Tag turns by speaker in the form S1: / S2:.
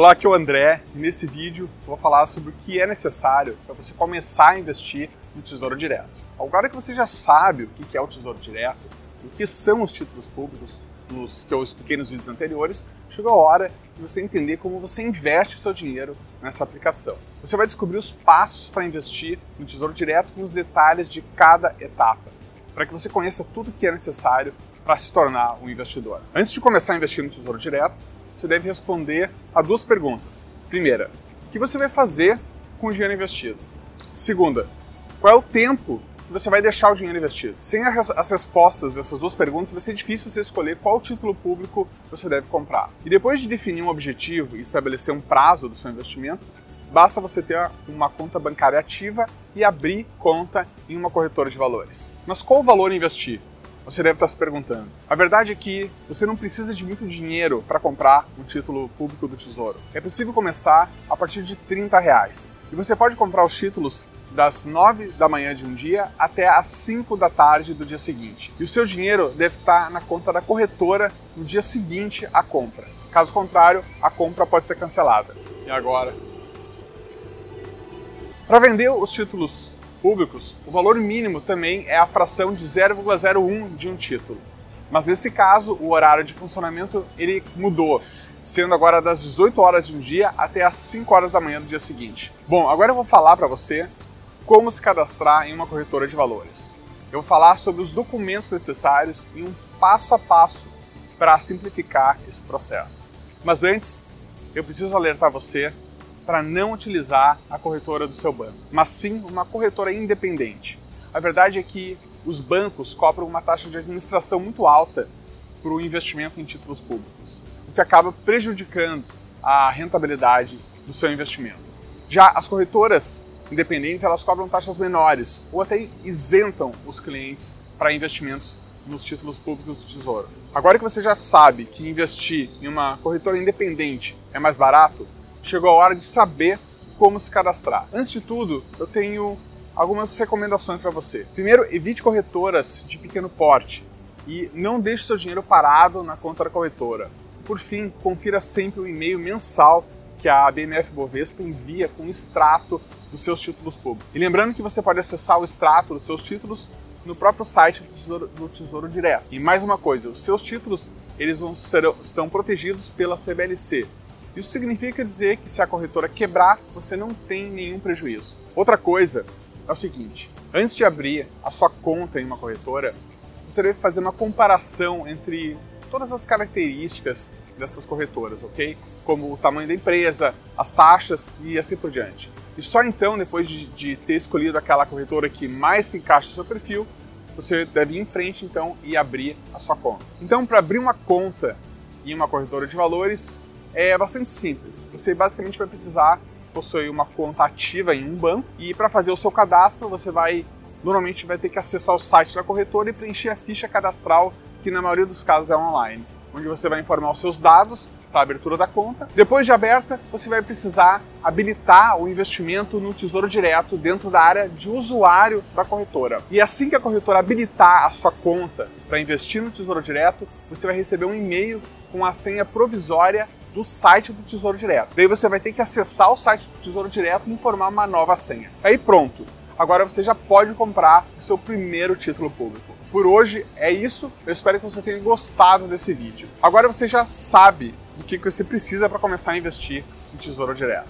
S1: Olá, aqui é o André e nesse vídeo eu vou falar sobre o que é necessário para você começar a investir no Tesouro Direto. Agora que você já sabe o que é o Tesouro Direto, o que são os títulos públicos, nos que eu expliquei nos vídeos anteriores, chegou a hora de você entender como você investe o seu dinheiro nessa aplicação. Você vai descobrir os passos para investir no Tesouro Direto com os detalhes de cada etapa, para que você conheça tudo o que é necessário para se tornar um investidor. Antes de começar a investir no Tesouro Direto, você deve responder a duas perguntas. Primeira, o que você vai fazer com o dinheiro investido? Segunda, qual é o tempo que você vai deixar o dinheiro investido? Sem as respostas dessas duas perguntas, vai ser difícil você escolher qual título público você deve comprar. E depois de definir um objetivo e estabelecer um prazo do seu investimento, basta você ter uma conta bancária ativa e abrir conta em uma corretora de valores. Mas qual o valor investir? Você deve estar se perguntando. A verdade é que você não precisa de muito dinheiro para comprar um título público do Tesouro. É possível começar a partir de 30 reais. E você pode comprar os títulos das 9 da manhã de um dia até as 5 da tarde do dia seguinte. E o seu dinheiro deve estar na conta da corretora no dia seguinte à compra. Caso contrário, a compra pode ser cancelada. E agora? Para vender os títulos públicos, o valor mínimo também é a fração de 0,01 de um título. Mas nesse caso, o horário de funcionamento ele mudou, sendo agora das 18 horas de um dia até as 5 horas da manhã do dia seguinte. Bom, agora eu vou falar para você como se cadastrar em uma corretora de valores. Eu vou falar sobre os documentos necessários e um passo a passo para simplificar esse processo. Mas antes, eu preciso alertar você para não utilizar a corretora do seu banco, mas sim uma corretora independente. A verdade é que os bancos cobram uma taxa de administração muito alta para o investimento em títulos públicos, o que acaba prejudicando a rentabilidade do seu investimento. Já as corretoras independentes elas cobram taxas menores ou até isentam os clientes para investimentos nos títulos públicos do Tesouro. Agora que você já sabe que investir em uma corretora independente é mais barato, chegou a hora de saber como se cadastrar. Antes de tudo, eu tenho algumas recomendações para você. Primeiro, evite corretoras de pequeno porte e não deixe seu dinheiro parado na conta da corretora. Por fim, confira sempre o e-mail mensal que a BMF Bovespa envia com extrato dos seus títulos públicos. E lembrando que você pode acessar o extrato dos seus títulos no próprio site do Tesouro, do Tesouro Direto. E mais uma coisa, os seus títulos eles serão, estão protegidos pela CBLC, isso significa dizer que se a corretora quebrar, você não tem nenhum prejuízo. Outra coisa é o seguinte: antes de abrir a sua conta em uma corretora, você deve fazer uma comparação entre todas as características dessas corretoras, ok? Como o tamanho da empresa, as taxas e assim por diante. E só então, depois de, de ter escolhido aquela corretora que mais se encaixa no seu perfil, você deve ir em frente então e abrir a sua conta. Então, para abrir uma conta em uma corretora de valores, é bastante simples. Você basicamente vai precisar possuir uma conta ativa em um banco e para fazer o seu cadastro você vai normalmente vai ter que acessar o site da corretora e preencher a ficha cadastral que na maioria dos casos é online, onde você vai informar os seus dados para a abertura da conta. Depois de aberta, você vai precisar habilitar o investimento no Tesouro Direto dentro da área de usuário da corretora. E assim que a corretora habilitar a sua conta para investir no Tesouro Direto, você vai receber um e-mail com a senha provisória do site do Tesouro Direto. Daí você vai ter que acessar o site do Tesouro Direto e informar uma nova senha. Aí pronto. Agora você já pode comprar o seu primeiro título público. Por hoje é isso. Eu espero que você tenha gostado desse vídeo. Agora você já sabe o que você precisa para começar a investir no Tesouro Direto.